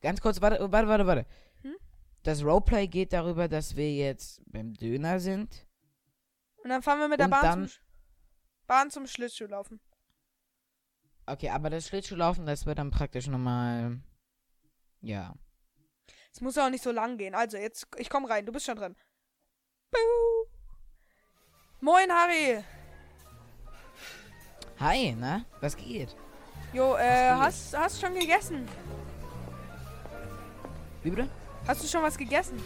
ganz kurz, warte, warte, warte, warte. Hm? Das Roleplay geht darüber, dass wir jetzt beim Döner sind. Und dann fahren wir mit der Bahn, dann- zum, Bahn zum Schlittschuh laufen. Okay, aber das Schlittschuhlaufen, das wird dann praktisch nochmal. Ja. Es muss ja auch nicht so lang gehen. Also, jetzt, ich komm rein, du bist schon drin. Buh. Moin, Harry. Hi, na? Was geht? Jo, äh, geht? hast, hast schon gegessen? Wie bitte? Hast du schon was gegessen?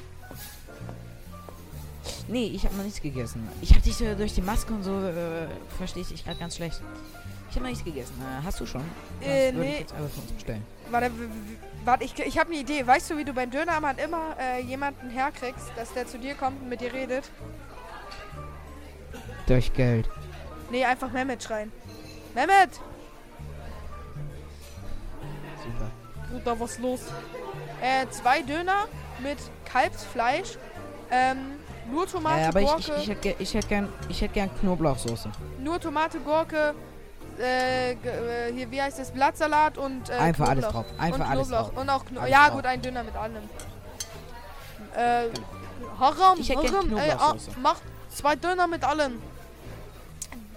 Nee, ich habe noch nichts gegessen. Ich habe dich so durch die Maske und so, äh, verstehe ich dich gerade ganz schlecht. Ich habe noch nichts gegessen. Äh, hast du schon? Äh, würde nee. ich jetzt einfach für uns bestellen. Warte, warte ich, ich habe eine Idee. Weißt du, wie du beim Dönermann immer äh, jemanden herkriegst, dass der zu dir kommt und mit dir redet? Durch Geld. Nee, einfach Mehmet schreien. Mehmet! Super. Bruder, was los? Äh, zwei Döner mit Kalbsfleisch, ähm, nur Tomate, Äh, aber ich, Gurke, ich, ich hätte ge- ich hätt gern, ich hätt gern Knoblauchsoße. nur Tomate, Gurke, äh, äh, hier, wie heißt das, Blattsalat und äh, Einfach alles Knoblauch. drauf. Einfach und alles Knoblauch. drauf. Und auch Kno Alles Ja, drauf. gut, ein Döner mit allem. Äh, Haram, Ich hätte Haram, ey, ah, Knoblauchsoße. mach zwei Döner mit allem.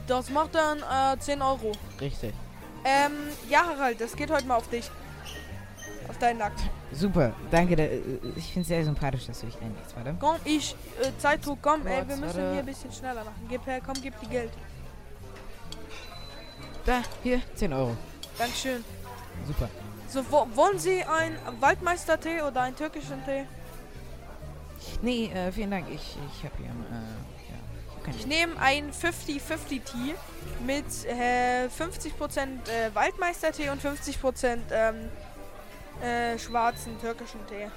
Das macht dann äh, 10 Euro. Richtig. Ähm, ja, Harald, das geht heute mal auf dich. Auf deinen Nackt. Super. Danke. da- äh, Ich finde es sehr sympathisch, dass du dich einlegst. Warte. Komm, ich, äh, Zeitdruck, komm, ey, wir müssen hier ein bisschen schneller machen. Gib her, komm, gib die Geld. Da, hier, 10 Euro. Dankeschön. Super. So, wo, wollen Sie einen Waldmeister-Tee oder einen türkischen Tee? Nee, äh, vielen Dank. Ich, ich habe hier, äh, ja. Keine Ich nehme einen 50-50 Tee mit äh, 50% äh, Waldmeister-Tee und 50% ähm, äh, schwarzen türkischen Tee.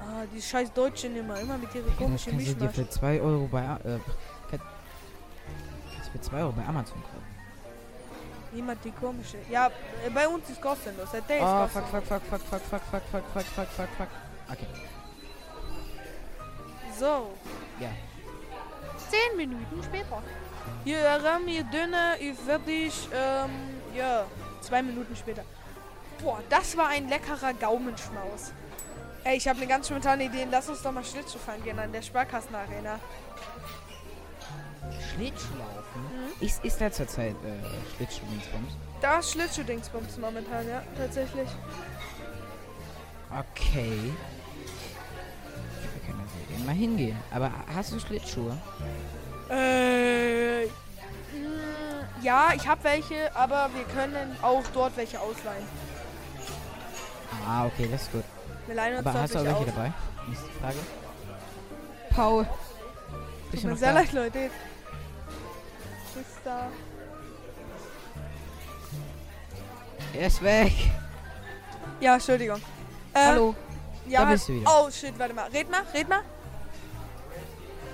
Ah, die scheiß Deutschen immer, immer mit das komischen kannst du dir Mischmasch. für 2 Euro bei, A- äh, kann- kannst für 2 Euro bei Amazon kaufen. Niemand die komische. Ja, äh, bei uns ist kostenlos. Der Tee ist Oh, fuck, kostenlos. fuck, fuck, fuck, fuck, fuck, fuck, fuck, fuck, fuck, fuck, fuck. Okay, So, ja. 10 Minuten später. Hier, Ram, hier Döner, ich fertig. Ähm, ja, zwei Minuten später. Boah, das war ein leckerer Gaumenschmaus. Ey, ich habe eine ganz spontane Idee. Lass uns doch mal Schlittschuh fahren gehen an der Sparkassenarena. Schlittschuhlaufen? Mhm. Ist, ist da zurzeit äh, Schlittschuh-Dingsbums? Da ist Schlittschuh-Dingsbums momentan, ja, tatsächlich. Okay. Wir können da gerne mal hingehen. Aber hast du Schlittschuhe? Äh, mh, ja, ich habe welche, aber wir können auch dort welche ausleihen. Ah, okay, das ist gut. Aber hast du auch welche aus. dabei? Nächste Frage. Paul. Tut mir sehr da? leid, Leute. Ist da. Er ist weg. Ja, Entschuldigung. Äh, Hallo. Ja, da bist du wieder. Oh shit, warte mal. Red mal, red mal.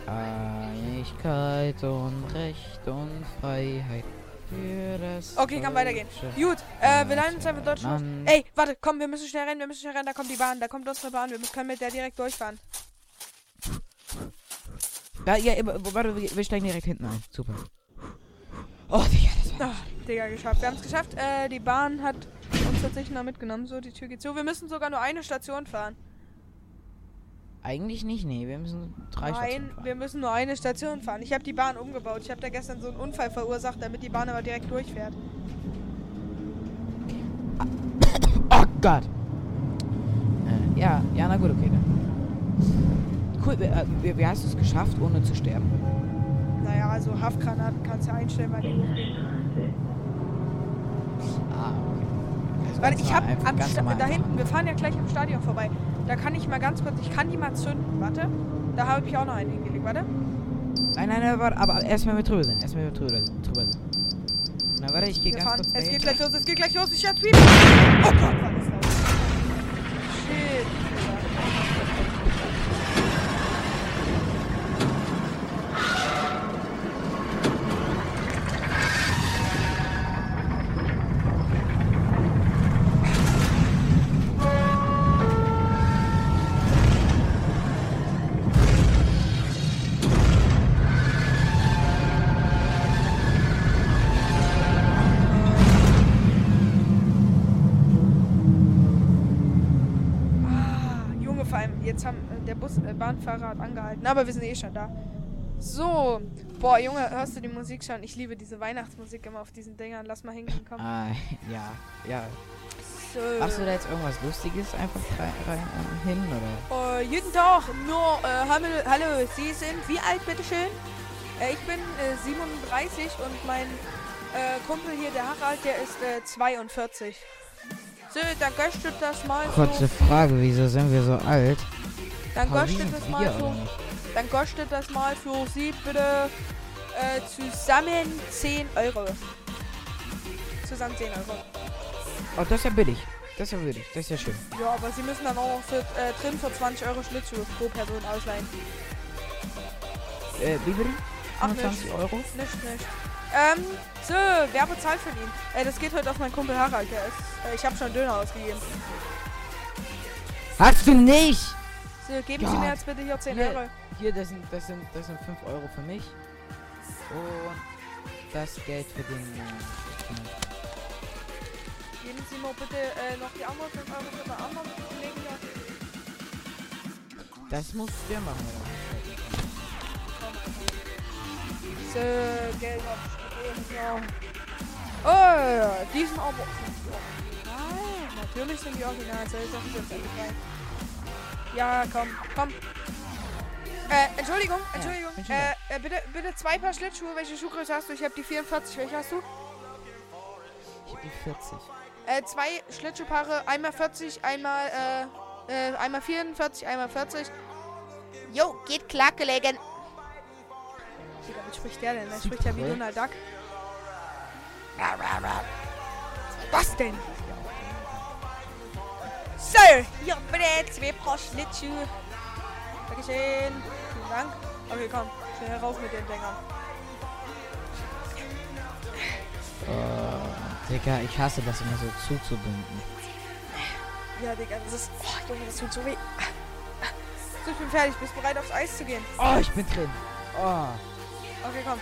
Einigkeit und Recht und Freiheit Okay, kann weitergehen. Gut, äh, wir leihen uns einfach dort. Land. Ey, warte, komm, wir müssen schnell rennen, wir müssen schnell rennen. Da kommt die Bahn, da kommt unsere Bahn. Wir können mit der direkt durchfahren. Ja, ja, warte, wir, steigen direkt hinten ein. Super. Oh, Digga, das war... Ach, Digga, geschafft. Wir haben es geschafft. Äh, die Bahn hat uns tatsächlich noch mitgenommen. So, die Tür geht zu. Wir müssen sogar nur eine Station fahren. Eigentlich nicht, nee. Wir müssen drei Nein, Stationen fahren. wir müssen nur eine Station fahren. Ich habe die Bahn umgebaut. Ich habe da gestern so einen Unfall verursacht, damit die Bahn aber direkt durchfährt. Oh Gott. Äh, ja, ja, na gut, okay dann. Cool, wie, äh, wie, wie hast du es geschafft, ohne zu sterben? Naja, also Haftgranaten kannst du einstellen, weil die hochgehen. Ah, okay. Also Weil ganz ich habe da hinten, wir fahren ja gleich am Stadion vorbei. Da kann ich mal ganz kurz, ich kann die mal zünden. Warte, da habe ich auch noch einen hingelegt. Warte. Nein, nein, nein, warte, aber erstmal mit drüber sind. Erstmal mit drüber, drüber sind. Na, warte, ich gehe ganz fahren. kurz Es geht gleich los, es geht gleich los. Ich hab Tweet. Oh Gott, war das der Bus, äh, Bahnfahrer hat angehalten, aber wir sind eh schon da. So, boah, Junge, hörst du die Musik schon? Ich liebe diese Weihnachtsmusik immer auf diesen Dingern. Lass mal hingehen, komm. Ah, ja, ja. So. Machst du da jetzt irgendwas Lustiges einfach rein, rein äh, hin, oder? Äh, jeden Tag nur, äh, hallo, hallo, Sie sind wie alt, bitteschön? Äh, ich bin äh, 37 und mein äh, Kumpel hier, der Harald, der ist äh, 42. So, dann göstet das mal Kurze so. Frage, wieso sind wir so alt? Dann göstet das mal nicht? Dann kostet das mal für Sie bitte äh, zusammen 10 Euro. Zusammen 10 Euro. Oh, das ist ja billig. Das ist ja billig. Das ist ja schön. Ja, aber Sie müssen dann auch noch für, äh, drin für 20 Euro Schlittschuh pro Person ausleihen. Äh, wie bitte? Ach, 25 Euro? Nicht, nicht. Ähm, so, wer bezahlt für ihn? Äh, das geht heute auf meinen Kumpel Harald. Ist, äh, ich habe schon Döner ausgegeben. Hast du nicht! So, geben Sie Ja. mir jetzt bitte hier 10 Hier. Euro. Hier, das sind, das sind, das sind 5 Euro für mich. Und das Geld für den. Äh, Geben Sie mir bitte äh, noch die anderen 5 Euro für den anderen Kollegen hier. das musst du machen, oder? So, Geld hab ich gegeben, ja. Oh, die sind aber. Nein, natürlich sind die original. So, ich Ja, komm, komm. Äh, Entschuldigung, Entschuldigung. schon äh, äh, bitte, bitte zwei Paar Schlittschuhe. Welche Schuhgröße hast du? Ich habe die 44. Welche hast du? Ich hab die 40. Äh, zwei Schlittschuhpaare. Einmal 40, einmal, äh, äh, einmal 44, einmal 40. Jo, geht klar, gelegen. Digga, wie spricht der denn? Der spricht ja wie. Donald Duck. Was denn? So, hier bitte zwei Paar Schlittschuhe. Dankeschön. Vielen Dank. Okay, komm. Schnell herauf mit den Dingern. Oh, Digga, ich hasse das immer so zuzubinden. Ja, Digga, das ist... Oh, Junge, das tut so weh. So, ich bin fertig. Bist bereit, aufs Eis zu gehen? Oh, ich bin drin. Oh. Okay, komm.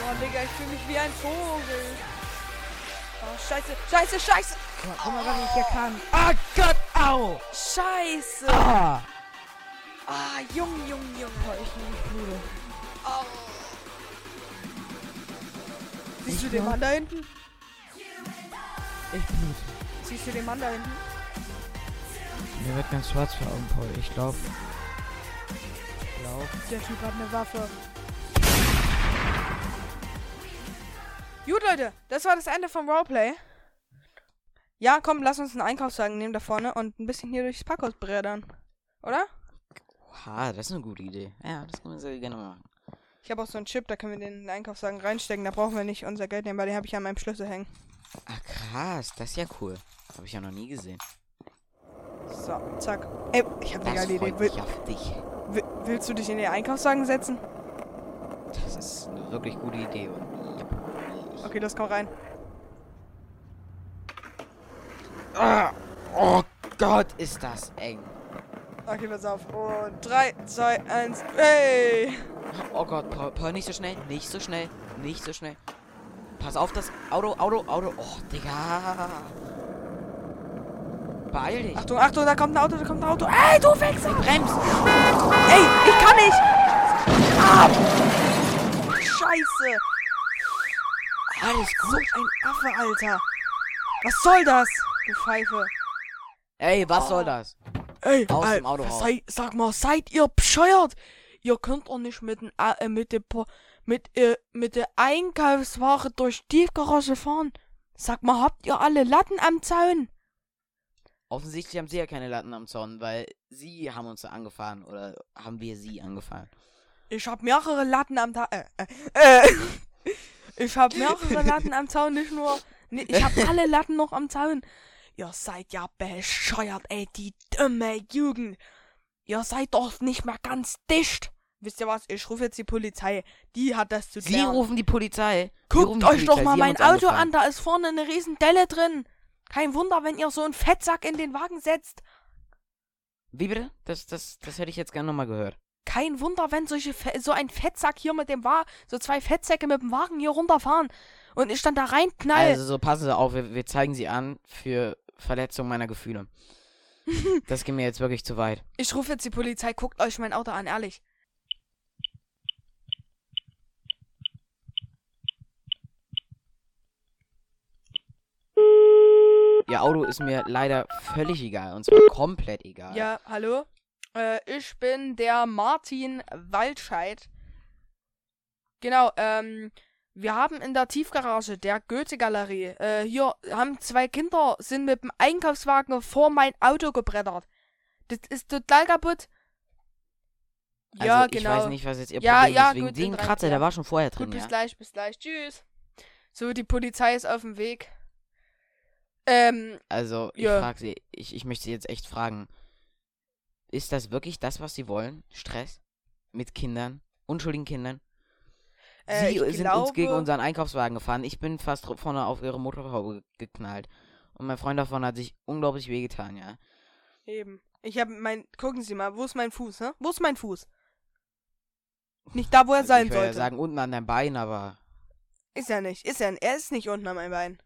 Boah, Digga, ich fühle mich wie ein Vogel. Scheiße, scheiße, scheiße. Guck mal, guck mal, was ich hier kann. Ah, Gott, au! Scheiße. Ah! Ah, jung, jung, jung. Oh, ich bin nicht müde. Au. Siehst du den? Mann da hinten? Ich blute. Siehst du den Mann da hinten? Mir wird ganz schwarz vor Augen, Paul. Ich glaub. Ich glaub. Der Typ hat eine Waffe. Gut, Leute, das war das Ende vom Roleplay. Ja, komm, lass uns einen Einkaufswagen nehmen da vorne und ein bisschen hier durchs Parkhaus brädern. Oder? Oha, das ist eine gute Idee. Ja, das können wir sehr gerne machen. Ich habe auch so einen Chip, da können wir den in den Einkaufswagen reinstecken. Da brauchen wir nicht unser Geld nehmen, weil den habe ich an meinem Schlüssel hängen. Ah, krass. Das ist ja cool. Habe ich ja noch nie gesehen. So, zack. Ey, ich habe eine geile Idee. Will, auf dich. will, willst du dich in den Einkaufswagen setzen? Das ist eine wirklich gute Idee. Ich Okay, das kommt rein. Ah, oh Gott, ist das eng. Okay, pass auf. Und 3, 2, 1. Hey! Oh Gott, Paul, Paul, nicht so schnell, nicht so schnell, nicht so schnell. Pass auf das Auto, Auto, Auto. Oh, Digga. Beeil dich. Achtung, Achtung, da kommt ein Auto, da kommt ein Auto. Ey, du Wichser! Bremst. Ey, ich kann nicht! Ah! Scheiße! Alles So gut. ein Affe, Alter! Was soll das? Du Pfeife. Ey, was soll das? Ey, Aus Al- dem Auto raus. sei, sag mal, seid ihr bescheuert? Ihr könnt doch nicht mit, äh, mit, der, Po- mit, äh, mit der Einkaufsware durch die Garage fahren. Sag mal, habt ihr alle Latten am Zaun? Offensichtlich haben sie ja keine Latten am Zaun, weil sie haben uns angefahren oder haben wir sie angefahren. Ich hab mehrere Latten am Ta äh, äh, äh, Ich hab mehrere Latten am Zaun, nicht nur. Nee, ich hab alle Latten noch am Zaun. Ihr seid ja bescheuert, ey, die dumme Jugend. Ihr seid doch nicht mehr ganz dicht. Wisst ihr was? Ich rufe jetzt die Polizei. Die hat das zu Sie klären. rufen die Polizei. Sie Guckt euch doch Polizei. mal Sie haben mein Auto an, da ist vorne eine riesen Delle drin. Kein Wunder, wenn ihr so einen Fettsack in den Wagen setzt. Wie bitte? Das, das, das hätte ich jetzt gerne nochmal gehört. Kein Wunder, wenn solche so ein Fettsack hier mit dem Wagen, so zwei Fettsäcke mit dem Wagen hier runterfahren und ich dann da reinknall. Also so passen Sie auf, wir, wir zeigen Sie an für Verletzung meiner Gefühle. das geht mir jetzt wirklich zu weit. Ich rufe jetzt die Polizei, guckt euch mein Auto an, ehrlich. Ihr Auto ist mir leider völlig egal. Und zwar komplett egal. Ja, hallo? Äh, ich bin der Martin Waldscheid. Genau, ähm, wir haben in der Tiefgarage der Goethe-Galerie, äh, hier haben zwei Kinder, sind mit dem Einkaufswagen vor mein Auto gebrettert. Das ist total kaputt. Also, ja, ich genau. weiß nicht, was jetzt ihr Ja, Problem ja, ist. Wegen gut, drei- Kratzer, der war schon vorher Gut, drin, bis ja? gleich, bis gleich. Tschüss. So, die Polizei ist auf dem Weg. Ähm, Also, ich Ja. frage sie, ich, ich möchte sie jetzt echt fragen. Ist das wirklich das, was sie wollen? Stress? Mit Kindern? Unschuldigen Kindern? äh, sie ich sind glaube, uns gegen unseren Einkaufswagen gefahren. Ich bin fast vorne auf ihre Motorhaube geknallt. Und mein Freund davon hat sich unglaublich wehgetan, ja. Eben. Ich habe mein. Gucken Sie mal, wo ist mein Fuß, hä? Wo ist mein Fuß? Nicht da, wo er Also sein ich würde ja sollte. sagen, unten an deinem Bein, aber. Ist er nicht. Ist er. Er ist nicht unten an meinem Bein.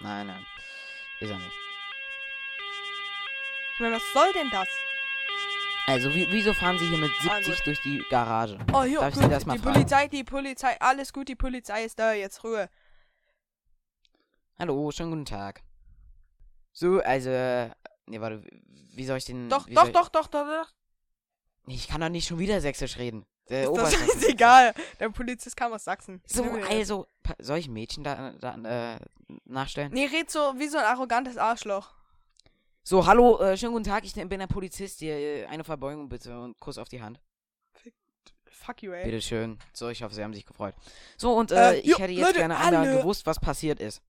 Nein, nein. Ist er nicht. Ich meine, was soll denn das? Also, wie, wieso fahren sie hier mit 70 Also- durch die Garage? Oh, hier, Darf ich gut, Sie das mal die fragen? Polizei, die Polizei, alles gut, die Polizei ist da, jetzt Ruhe. Hallo, schönen guten Tag. So, also. Nee, warte, wie soll ich den. Doch, doch, soll doch, doch, doch, doch. Ich, ich kann doch nicht schon wieder Sächsisch reden. Der Ist das ist egal. Der Polizist kam aus Sachsen. So, also. Soll ich ein Mädchen da, da äh, nachstellen? Nee, red so wie so ein arrogantes Arschloch. So, hallo, äh, schönen guten Tag, ich bin der Polizist hier. äh, Eine Verbeugung bitte und Kuss auf die Hand. Fuck you, ey. Bitteschön. So, ich hoffe, Sie haben sich gefreut. So, und äh, Äh, ich jo, hätte jetzt Leute, gerne einmal alle. gewusst, was passiert ist.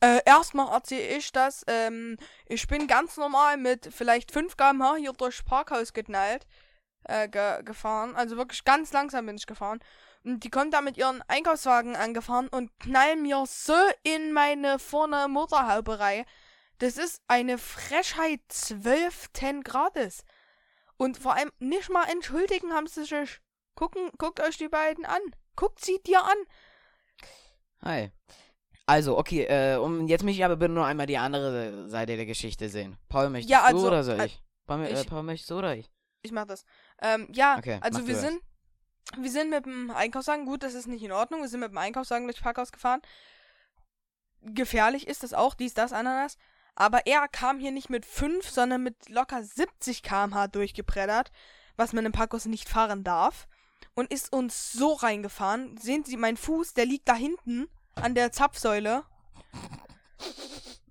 Äh, erstmal erzähle ich das. Ähm, ich bin ganz normal mit vielleicht 5 km/h hier durchs Parkhaus geknallt, äh, ge gefahren. Also wirklich ganz langsam bin ich gefahren. Und die kommt da mit ihren Einkaufswagen angefahren und knallen mir so in meine vorne Motorhaube rein. Das ist eine Frechheit 12 10 Grades. Und vor allem nicht mal entschuldigen haben sie sich. Gucken, guckt euch die beiden an. Guckt sie dir an. Hi. Also, okay, äh, um, jetzt möchte ich aber bitte nur einmal die andere Seite der Geschichte sehen. Paul, möchtest Ja, du also, oder soll äh, ich? Paul, äh, ich- Paul, möchtest du oder ich? Ich mach das. Ähm, ja, Okay, also wir du das. sind, wir sind mit dem Einkaufswagen, gut, das ist nicht in Ordnung, wir sind mit dem Einkaufswagen durchs Parkhaus gefahren. Gefährlich ist das auch, dies, das, Ananas. Aber er kam hier nicht mit 5, sondern mit locker 70 km/h durchgebreddert, was man im Parkhaus nicht fahren darf. Und ist uns so reingefahren. Sehen Sie, mein Fuß, der liegt da hinten an der Zapfsäule.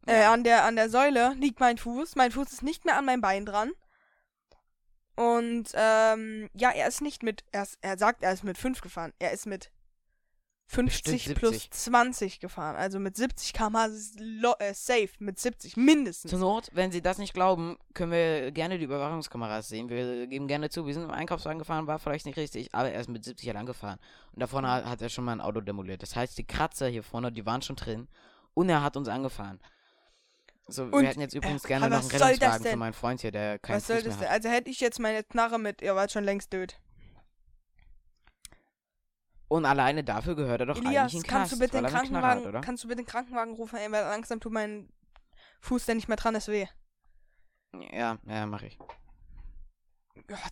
Äh, an der, an der Säule liegt mein Fuß. Mein Fuß ist nicht mehr an meinem Bein dran. Und ähm, ja, er ist nicht mit, er, ist, er sagt, er ist mit 5 gefahren. Er ist mit 50 Bestimmt plus 70. 20 gefahren. Also mit 70 km/h ist lo- äh, safe. Mit 70 mindestens. Zur Not, wenn Sie das nicht glauben, können wir gerne die Überwachungskameras sehen. Wir geben gerne zu, wir sind im Einkaufswagen gefahren, war vielleicht nicht richtig, aber er ist mit 70 lang gefahren. Und da vorne hat, er schon mal ein Auto demoliert. Das heißt, die Kratzer hier vorne, die waren schon drin und er hat uns angefahren. So, Und, wir hätten jetzt übrigens äh, gerne noch einen soll das Rettungswagen für meinen Freund hier, der keinen Was soll Fuß das mehr denn? Also hätte ich jetzt meine Knarre mit, ihr wart schon längst tot. Und alleine dafür gehört er doch Elias, eigentlich in den kannst Knast, du bitte den Krankenwagen, hat, oder? kannst du bitte den Krankenwagen rufen, ey, weil langsam tut mein Fuß, der nicht mehr dran ist, weh. Ja, ja, mach ich.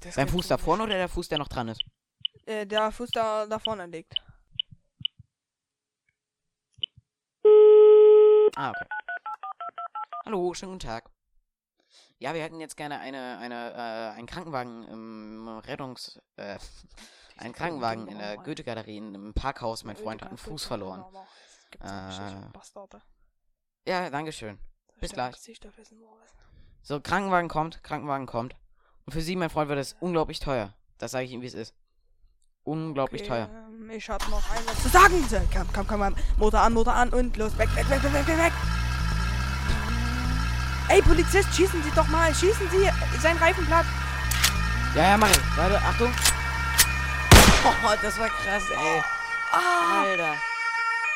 Ist Dein Fuß da vorne oder der Fuß, der noch dran ist? Äh, der Fuß da, da vorne liegt. Ah, okay. Hallo, schönen guten Tag. Ja, wir hätten jetzt gerne eine, eine, äh, einen Krankenwagen im Rettungs, äh, einen Krankenwagen in der Goethe-Galerie in- im Parkhaus. Mein Freund hat einen Fuß verloren. Äh. Ja, dankeschön. Bis gleich. So, Krankenwagen kommt, Krankenwagen kommt. Und für Sie, mein Freund, wird es unglaublich teuer. Das sage ich Ihnen, wie es ist. Unglaublich Okay, teuer. ähm, ich hab noch ein was zu sagen. Komm, komm, komm. Motor an, Motor an und los. Weg, weg, weg, weg, weg, weg, weg. Ey, Polizist, schießen Sie doch mal. Schießen Sie sein Reifen platt. Ja, ja, mach ich. Warte, Achtung. Oh, das war krass, ey. Ah, Alter.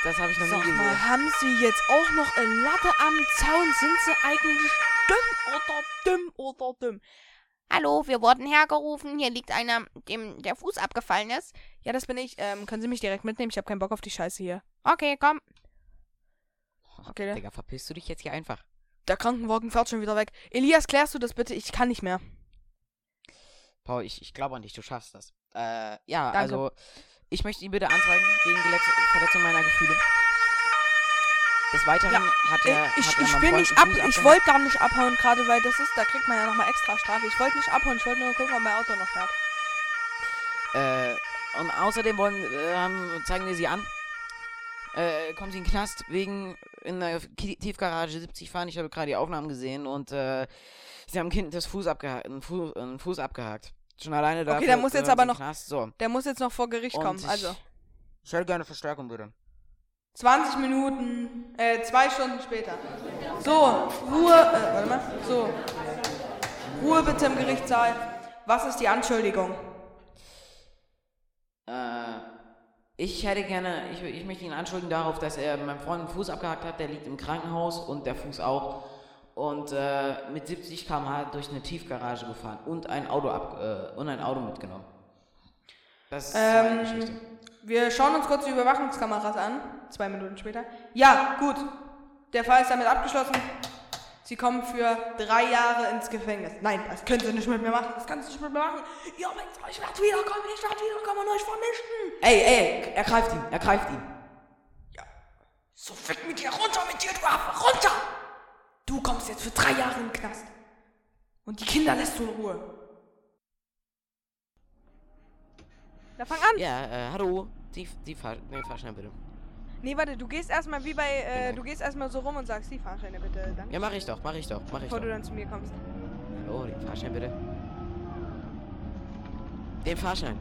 Das habe ich noch nie Sag gesehen. mal, haben Sie jetzt auch noch eine Latte am Zaun? Sind Sie eigentlich dumm oder dumm oder dumm? Hallo, wir wurden hergerufen. Hier liegt einer, dem der Fuß abgefallen ist. Ja, das bin ich. Ähm, können Sie mich direkt mitnehmen? Ich habe keinen Bock auf die Scheiße hier. Okay, komm. Okay. Digga, verpisst du dich jetzt hier einfach. Der Krankenwagen fährt schon wieder weg. Elias, klärst du das bitte? Ich kann nicht mehr. Paul, ich, ich glaube an dich, du schaffst das. Äh, ja, Danke. also, ich möchte ihn bitte anzeigen wegen Gelex- Verletzung meiner Gefühle. Des Weiteren Ja, hat Äh, er. ich hat er ich Freund nicht ab. Fuß Ich wollte gar nicht abhauen gerade, weil das ist, da kriegt man ja nochmal extra Strafe. Ich wollte nicht abhauen, ich wollte nur gucken, ob mein Auto noch fährt. Äh, und außerdem wollen, äh, zeigen wir sie an. Äh, kommen sie in den Knast wegen in der Tiefgarage 70 fahren. Ich habe gerade die Aufnahmen gesehen und äh, sie haben ein Kind das Fuß abgehakt, einen, Fu einen Fuß abgehakt. Schon alleine dafür. der muss jetzt aber noch- Knast. So. Der muss jetzt noch vor Gericht Und kommen. ich, Also, Ich hätte gerne Verstärkung, bitte. 20 Minuten, äh, zwei Stunden später. So, Ruhe, äh, warte mal. So. Ruhe bitte im Gerichtssaal. Was ist die Anschuldigung? Äh, ich hätte gerne, ich, ich möchte ihn anschuldigen darauf, dass er meinem Freund einen Fuß abgehakt hat, der liegt im Krankenhaus und der Fuß auch. Und äh, mit 70 km/h durch eine Tiefgarage gefahren und ein Auto ab äh, und ein Auto mitgenommen. Das ist meine Geschichte. Ähm, wir schauen uns kurz die Überwachungskameras an. Zwei Minuten später. Ja, gut. Der Fall ist damit abgeschlossen. Sie kommen für drei Jahre ins Gefängnis. Nein, das können Sie nicht mit mir machen. Das kannst du nicht mit mir machen. Ja, Gott, ich werde wiederkommen. Ich werde wiederkommen und euch vernichten. Ey, ey, er greift ihn, er greift ihn. So fick mit dir runter mit dir, du Affe. Runter! Du kommst jetzt für drei Jahre in den Knast. Und die Kinder lässt du in Ruhe. Na, fang an. Ja, äh, hallo. Die, die Fahr nee, Fahrschein bitte. Nee, warte, du gehst erstmal wie bei, äh, du gehst erstmal so rum und sagst, die Fahrscheine bitte, danke. Ja, mach ich doch, mach ich doch, mach ich Bevor doch. du dann zu mir kommst. Hallo, den Fahrschein bitte. Den Fahrschein.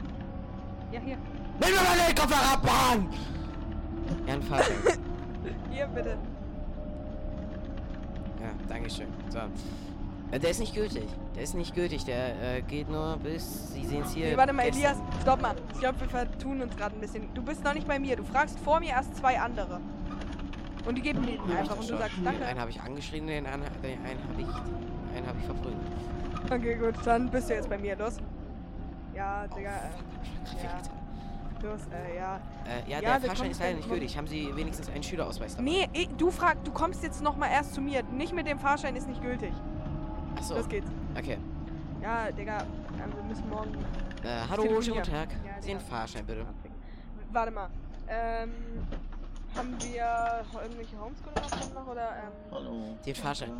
Ja, hier. Nimm mir meine Koffer ab, Mann! Ja, ein Fahrschein. Hier, bitte. Ja, dankeschön. So. Äh, Der ist nicht gültig. Der ist nicht gültig. Der äh, geht nur bis. Sie sehen es hier. Nee, warte mal, gestern. Elias, stopp mal. Ich glaube, wir vertun uns gerade ein bisschen. Du bist noch nicht bei mir. Du fragst vor mir erst zwei andere. Und die geben den ich einfach und du sagst Den danke. einen habe ich angeschrien, den anderen den einen habe ich. einen habe ich verprügelt. Okay, gut, dann bist du jetzt bei mir. Los. Ja, Digga, Oh, ja. äh, los, äh, ja. Äh, ja, Ja, der Fahrschein ist leider nicht gültig. Haben Sie wenigstens einen Schülerausweis dabei? Nee, eh, du fragst, du kommst jetzt nochmal erst zu mir. Nicht mit dem Fahrschein ist nicht gültig. Achso. Los geht's. Okay. Ja, Digga, äh, wir müssen morgen. Äh, hallo, schönen guten Tag. Ja, Den. Fahrschein bitte. Warte mal. Ähm, haben wir irgendwelche Homeschooling-Aufgaben noch oder, ähm, Den Fahrschein.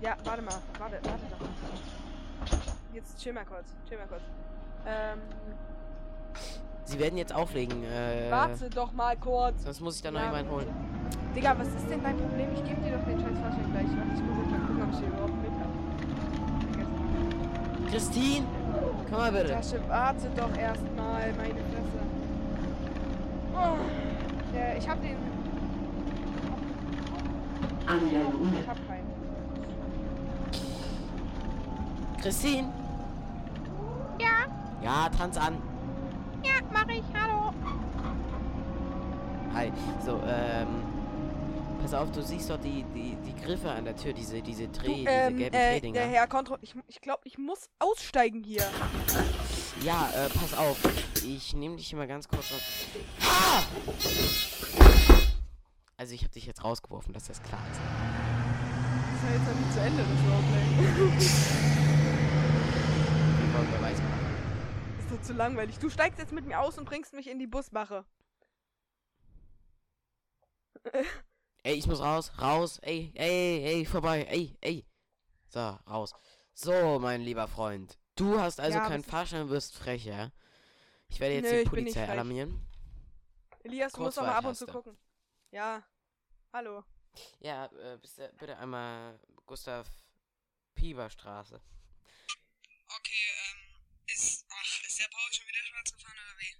ja, warte mal, warte, warte doch. Jetzt chill mal kurz, chill mal kurz. Ähm, Sie werden jetzt auflegen. Äh, warte doch mal kurz. Sonst muss ich da noch Ja. jemanden holen. Digga, was ist denn dein Problem? Ich gebe dir doch den scheiß Fahrschein gleich. Warte, ich muss jetzt mal gucken, ob ich hier überhaupt mit habe. Christine! Komm mal bitte. Tasche, warte doch erstmal, meine Fresse. Oh, äh, ich hab den. Ich hab keinen. Christine! Ja, Ja, tanz an. Ja, mach ich. Hallo. Hi. So, ähm. Pass auf, du siehst doch die, die, die Griffe an der Tür, diese, diese Dreh, Du, diese ähm, gelben äh, Drehdinger. der Herr Kontro... Ich, ich glaube, ich muss aussteigen hier. Ja, äh, pass auf. Ich nehme dich mal ganz kurz auf. Ah! Also ich habe dich jetzt rausgeworfen, dass das klar ist. Das ist ja jetzt noch nicht zu Ende, das Roleplay. Wir wollen. Zu langweilig. Du steigst jetzt mit mir aus und bringst mich in die Busmache. Ey, ich muss raus, raus, ey, ey, ey, vorbei, ey, ey. So, raus. So, mein lieber Freund. Du hast also Ja, keinen Fahrschein, wirst frech, ja? Ich werde jetzt Nö, die Polizei alarmieren. Elias, du musst doch mal ab und zu gucken. Ja. Hallo. Ja, äh, bitte, bitte einmal Gustav Pieberstraße. Okay, ähm, ist, ach, ist der Paul schon wieder schwarz gefahren oder wie?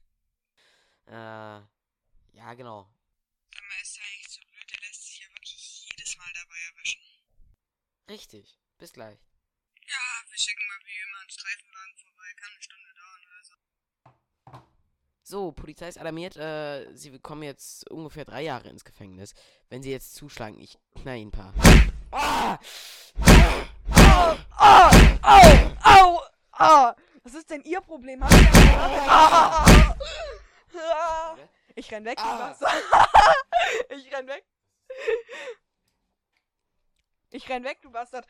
Äh, ja, genau. Sag mal, ist der eigentlich so blöd, der lässt sich ja wirklich jedes Mal dabei erwischen. Richtig. Bis gleich. Ja, wir schicken mal wie immer einen Streifenwagen vorbei, kann eine Stunde dauern oder so. So, Polizei ist alarmiert. Äh, sie bekommen jetzt ungefähr drei Jahre ins Gefängnis. Wenn sie jetzt zuschlagen, ich knall ihnen ein paar. Ah! Au, au, au, au, au. Was ist denn Ihr Problem? Habt ihr eine Waffe? Ah. Ich renn weg, Ah. ich renn weg. Ich renn weg, du Bastard.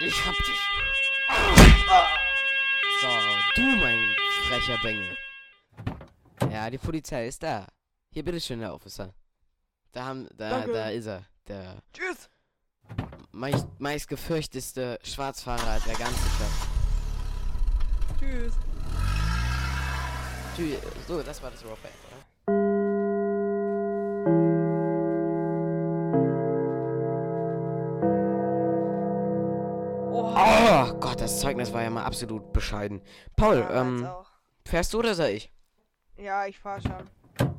Ich hab dich. So, du mein frecher Bengel. Ja, die Polizei ist da. Hier, bitteschön, Herr Officer. Da haben, da, Danke. da ist er. Der Tschüss. Meist, meist gefürchteste Schwarzfahrer der ganzen Stadt. Tschüss. Tschüss. So, das war das Roleplay, oder? Oh, Oh Gott, das Zeugnis war ja mal absolut bescheiden. Paul, ja, ähm, fährst du oder soll ich? Ja, ich fahr schon.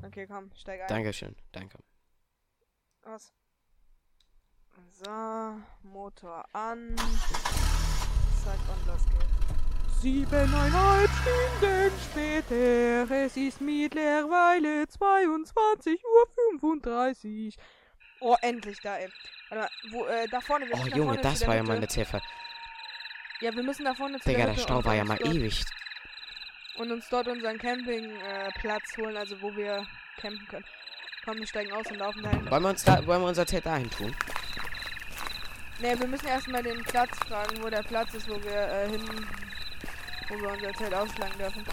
Okay, komm, steig ein. Dankeschön, danke. Was? So, Motor an. Zack, und los geht's. Siebeneinhalb Stunden später, es ist mittlerweile 22.35 Uhr. Oh, endlich da, ey. Warte mal, wo, äh, da vorne, wir Oh da Junge, vorne das war ja mal eine Ziffer. Ja, wir müssen da vorne zu Digga, der der Stau war ja mal ewig. Und uns dort unseren Campingplatz holen, also wo wir campen können. Komm, wir steigen aus und laufen dahin. Wollen wir uns da, wollen wir unser Zelt dahin tun? Ne, wir müssen erstmal den Platz fragen, wo der Platz ist, wo wir äh, hin, wo wir unser Zelt ausschlagen dürfen.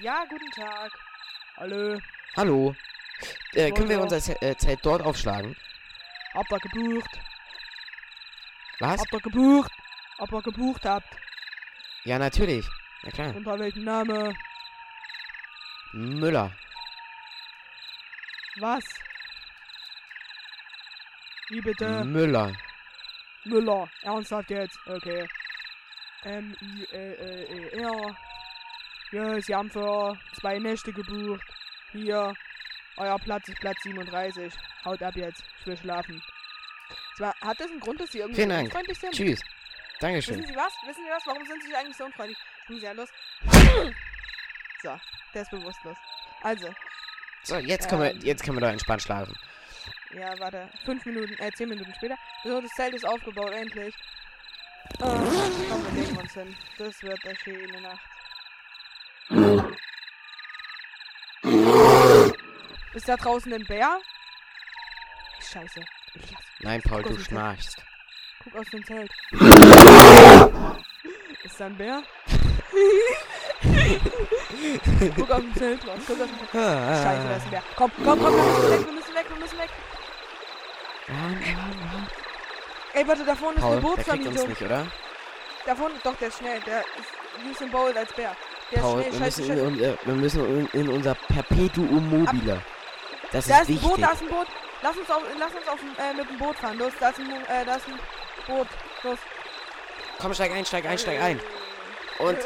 Ja, guten Tag. Hallo. Hallo. Äh, können wir unser äh, Zelt dort aufschlagen? Habt ihr gebucht? Was? Habt ihr gebucht? Ob ihr gebucht habt? Ja, natürlich. Ja klar. Unter welchem Name? Müller. Was? Wie bitte? Müller. Müller. Ernsthaft jetzt? Okay. M-I-L-L-E-R. Ja, sie haben für zwei Nächte gebucht. Hier. Euer Platz ist Platz 37. Haut ab jetzt. Ich will schlafen. Zwar, hat das einen Grund, dass sie irgendwie Vielen so Dank. unfreundlich sind? Tschüss. Wissen Dankeschön. Sie was? Wissen Sie was? Warum sind Sie eigentlich so unfreundlich? Kommen Sie ja los. So, der ist bewusstlos. Also, So, jetzt können wir, Ähm. jetzt können wir doch entspannt schlafen. Ja, warte. Fünf Minuten, äh, zehn Minuten später. So, das Zelt ist aufgebaut, endlich. Oh, komm, wir legen uns hin. Das wird eine schöne Nacht. Ist da draußen ein Bär? Scheiße. Elias, Nein, Paul, Guck du schnarchst. guck aus dem Zelt. Ist da ein Bär? Guck aus dem Zelt raus. Guck aus dem Zelt. Scheiße, da ist ein Bär. Komm, komm, komm, wir müssen weg, wir müssen weg, wir müssen weg. Ey, warte, da vorne ist Paul, eine der kriegt uns Bootsvermietung. nicht, oder? Da vorne, doch, der ist schnell. Der ist Usain Bolt als Bär. Der Paul, ist wir schnell, scheiße, müssen, in, scheiße. äh, wir müssen in, in unser Perpetuum mobile. Das Da ist ist ein Boot, wichtig. da ist ein Boot. Lass uns, auf, lass uns auf, äh, mit dem Boot fahren. Los, da ist ein, äh, da ist ein Boot. Los. Komm, steig ein, steig ein, steig ein. Und,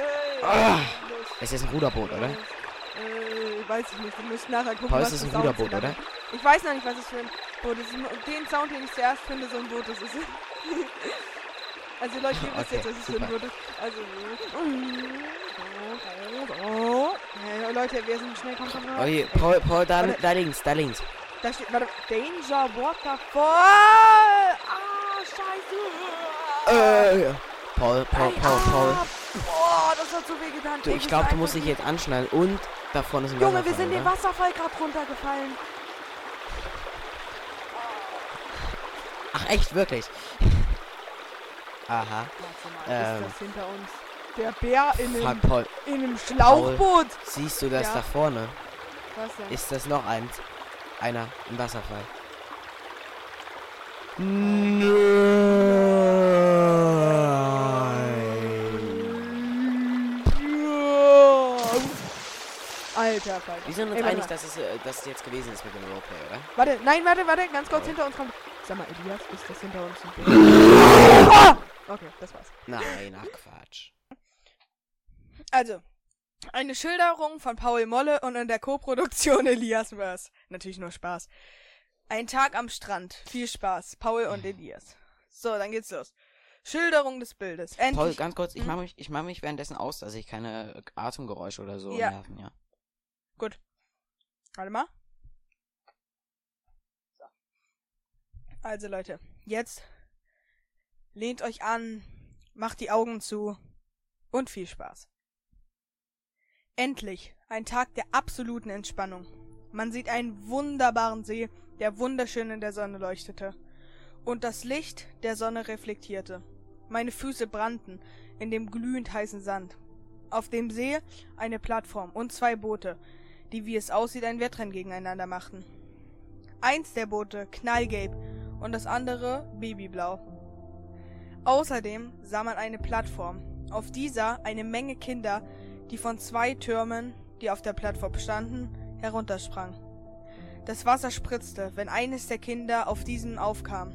ah, los. es ist ein Ruderboot, oder? Äh, weiß ich nicht. Du musst nachher gucken, Paul, was ist ein Ruderboot, oder? Ich weiß noch nicht, was es für ein Boot ist. Den Sound, den ich zuerst finde, so ein Boot ist. ist. also Leute, ihr wisst Okay, jetzt, was es für ein. Boot ist. Also. Hey, Leute, wir sind schnell. Komm, komm, komm. Oh, hier, Paul, Paul, da, Warte. da links, da links. Da steht, warte, Danger Waterfall. Ah, scheiße. Äh, Paul, Paul, Paul, Paul. Das hat so weh getan. Du, ich glaube, du musst dich jetzt anschnallen und da vorne ist ein Junge, wir sind den oder? Wasserfall gerade runtergefallen. Ach, echt, wirklich? Aha. Warte Ähm. ist das hinter uns? Der Bär in Paul. in einem Schlauchboot. Siehst du das Ja. da vorne? Was denn? Ist das noch eins? Einer im Wasserfall. Nein. Alter Falter. Wir sind uns Ey, einig, dass es, äh, dass es jetzt gewesen ist mit dem Roleplay, oder? Warte, nein, warte, warte, ganz kurz hinter uns kommt. Sag mal, Elias, ist das hinter uns? Ah! Okay, das war's. Nein, ach Quatsch. Also, eine Schilderung von Paul Molle und in der Co-Produktion Elias Mörs. Natürlich nur Spaß. Ein Tag am Strand. Viel Spaß. Paul und Elias. So, dann geht's los. Schilderung des Bildes. Endlich. Paul, ganz kurz, ich Hm? mache mich, ich mach mich währenddessen aus, dass ich keine Atemgeräusche oder so Ja. nerven, ja. Gut. Warte mal. So. Also Leute, jetzt lehnt euch an, macht die Augen zu und viel Spaß. Endlich ein Tag der absoluten Entspannung. Man sieht einen wunderbaren See, der wunderschön in der Sonne leuchtete und das Licht der Sonne reflektierte. Meine Füße brannten in dem glühend heißen Sand. Auf dem See eine Plattform und zwei Boote, die wie es aussieht ein Wettrennen gegeneinander machten. Eins der Boote knallgelb und das andere babyblau. Außerdem sah man eine Plattform. Auf dieser eine Menge Kinder, die von zwei Türmen, die auf der Plattform standen, heruntersprangen. Das Wasser spritzte, wenn eines der Kinder auf diesen aufkam.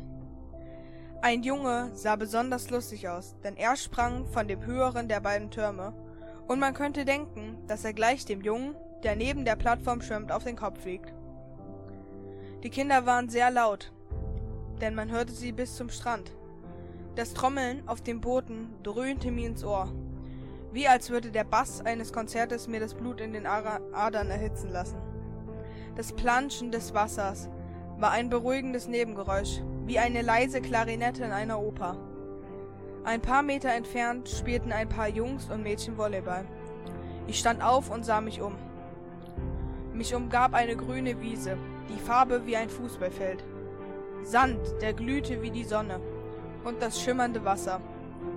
Ein Junge sah besonders lustig aus, denn er sprang von dem höheren der beiden Türme, und man könnte denken, dass er gleich dem Jungen, der neben der Plattform schwimmt, auf den Kopf fliegt. Die Kinder waren sehr laut, denn man hörte sie bis zum Strand. Das Trommeln auf den Booten dröhnte mir ins Ohr, wie als würde der Bass eines Konzertes mir das Blut in den Adern erhitzen lassen. Das Planschen des Wassers war ein beruhigendes Nebengeräusch, wie eine leise Klarinette in einer Oper. Ein paar Meter entfernt spielten ein paar Jungs und Mädchen Volleyball. Ich stand auf und sah mich um. Mich umgab eine grüne Wiese, die Farbe wie ein Fußballfeld. Sand, der glühte wie die Sonne, und das schimmernde Wasser.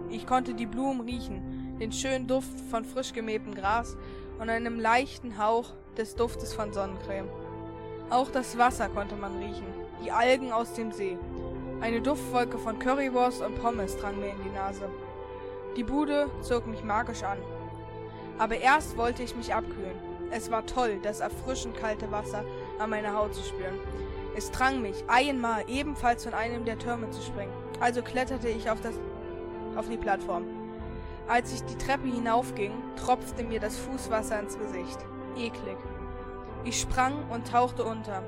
Ich konnte die Blumen riechen, den schönen Duft von frisch gemähtem Gras und einem leichten Hauch des Duftes von Sonnencreme. Auch das Wasser konnte man riechen, die Algen aus dem See. Eine Duftwolke von Currywurst und Pommes drang mir in die Nase. Die Bude zog mich magisch an. Aber erst wollte ich mich abkühlen. Es war toll, das erfrischend kalte Wasser an meiner Haut zu spüren. Es drang mich, einmal ebenfalls von einem der Türme zu springen. Also kletterte ich auf, das, auf die Plattform. Als ich die Treppe hinaufging, tropfte mir das Fußwasser ins Gesicht. Eklig. Ich sprang und tauchte unter.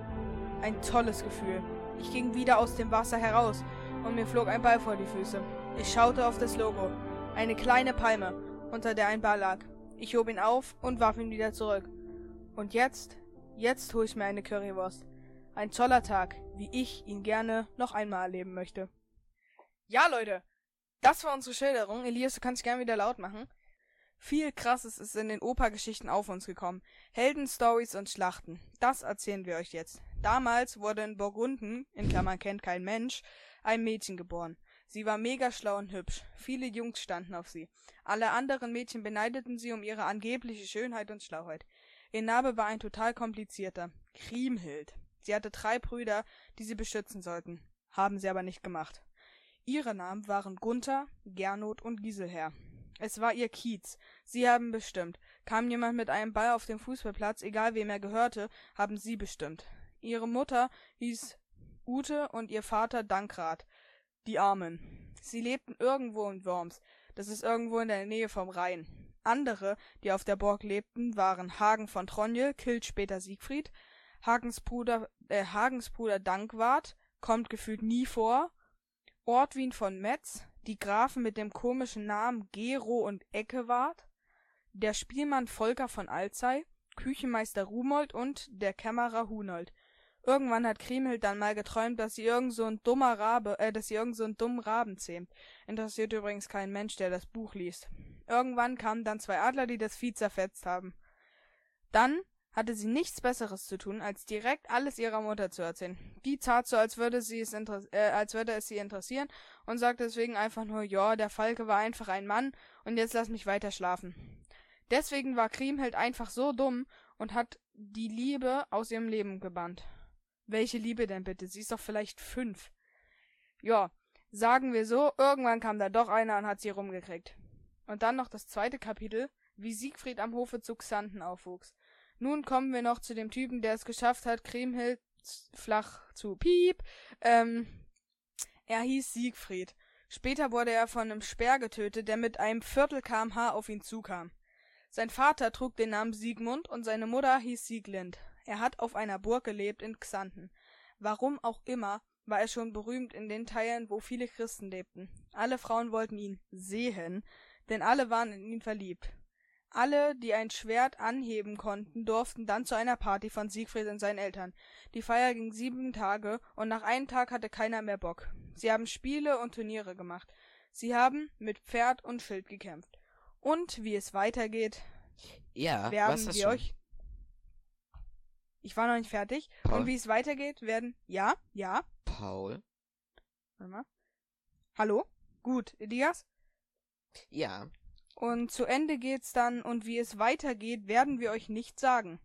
Ein tolles Gefühl. Ich ging wieder aus dem Wasser heraus und mir flog ein Ball vor die Füße. Ich schaute auf das Logo. Eine kleine Palme, unter der ein Ball lag. Ich hob ihn auf und warf ihn wieder zurück. Und jetzt, jetzt hol ich mir eine Currywurst. Ein toller Tag, wie ich ihn gerne noch einmal erleben möchte. Ja, Leute, das war unsere Schilderung. Elias, du kannst gerne wieder laut machen. Viel krasses ist in den Opergeschichten auf uns gekommen. Heldenstories und Schlachten. Das erzählen wir euch jetzt. Damals wurde in Burgunden, in Klammern kennt kein Mensch, ein Mädchen geboren. Sie war mega schlau und hübsch. Viele Jungs standen auf sie. Alle anderen Mädchen beneideten sie um ihre angebliche Schönheit und Schlauheit. Ihr Name war ein total komplizierter. Kriemhild. Sie hatte drei Brüder, die sie beschützen sollten. Haben sie aber nicht gemacht. Ihre Namen waren Gunther, Gernot und Giselher. Es war ihr Kiez. Sie haben bestimmt. Kam jemand mit einem Ball auf dem Fußballplatz, egal wem er gehörte, haben sie bestimmt. Ihre Mutter hieß Ute und ihr Vater Dankrad. Die Armen. Sie lebten irgendwo in Worms. Das ist irgendwo in der Nähe vom Rhein. Andere, die auf der Burg lebten, waren Hagen von Tronje, killt später Siegfried, Hagens Bruder, äh, Hagens Bruder Dankwart, kommt gefühlt nie vor, Ortwin von Metz, die Grafen mit dem komischen Namen Gero und Eckewart, der Spielmann Volker von Alzey, Küchenmeister Rumold und der Kämmerer Hunold. Irgendwann hat Kriemhild dann mal geträumt, dass sie irgend so ein dummer Rabe, äh, dass sie irgend so einen dummen Raben zähmt. Interessiert übrigens keinen Mensch, der das Buch liest. Irgendwann kamen dann zwei Adler, die das Vieh zerfetzt haben. Dann hatte sie nichts Besseres zu tun, als direkt alles ihrer Mutter zu erzählen. Die tat so, als würde sie es äh, als würde es sie interessieren und sagte deswegen einfach nur, ja, der Falke war einfach ein Mann und jetzt lass mich weiter schlafen. Deswegen war Kriemhild einfach so dumm und hat die Liebe aus ihrem Leben gebannt. Welche Liebe denn bitte? Sie ist doch vielleicht fünf. Ja, sagen wir so, irgendwann kam da doch einer und hat sie rumgekriegt. Und dann noch das zweite Kapitel, wie Siegfried am Hofe zu Xanten aufwuchs. Nun kommen wir noch zu dem Typen, der es geschafft hat, Kriemhild flach zu piep. Ähm, er hieß Siegfried. Später wurde er von einem Speer getötet, der mit einem Viertel kmh auf ihn zukam. Sein Vater trug den Namen Siegmund und seine Mutter hieß Sieglind. Er hat auf einer Burg gelebt in Xanten. Warum auch immer, war er schon berühmt in den Teilen, wo viele Christen lebten. Alle Frauen wollten ihn sehen, denn alle waren in ihn verliebt. Alle, die ein Schwert anheben konnten, durften dann zu einer Party von Siegfried und seinen Eltern. Die Feier ging sieben Tage, und nach einem Tag hatte keiner mehr Bock. Sie haben Spiele und Turniere gemacht. Sie haben mit Pferd und Schild gekämpft. Und wie es weitergeht, Ja, ist wir schon? euch. Ich war noch nicht fertig. Paul? Und wie es weitergeht, werden. Ja, ja. Paul? Warte mal. Hallo? Gut, Elias? Ja. Und zu Ende geht's dann und wie es weitergeht, werden wir euch nicht sagen.